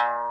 you.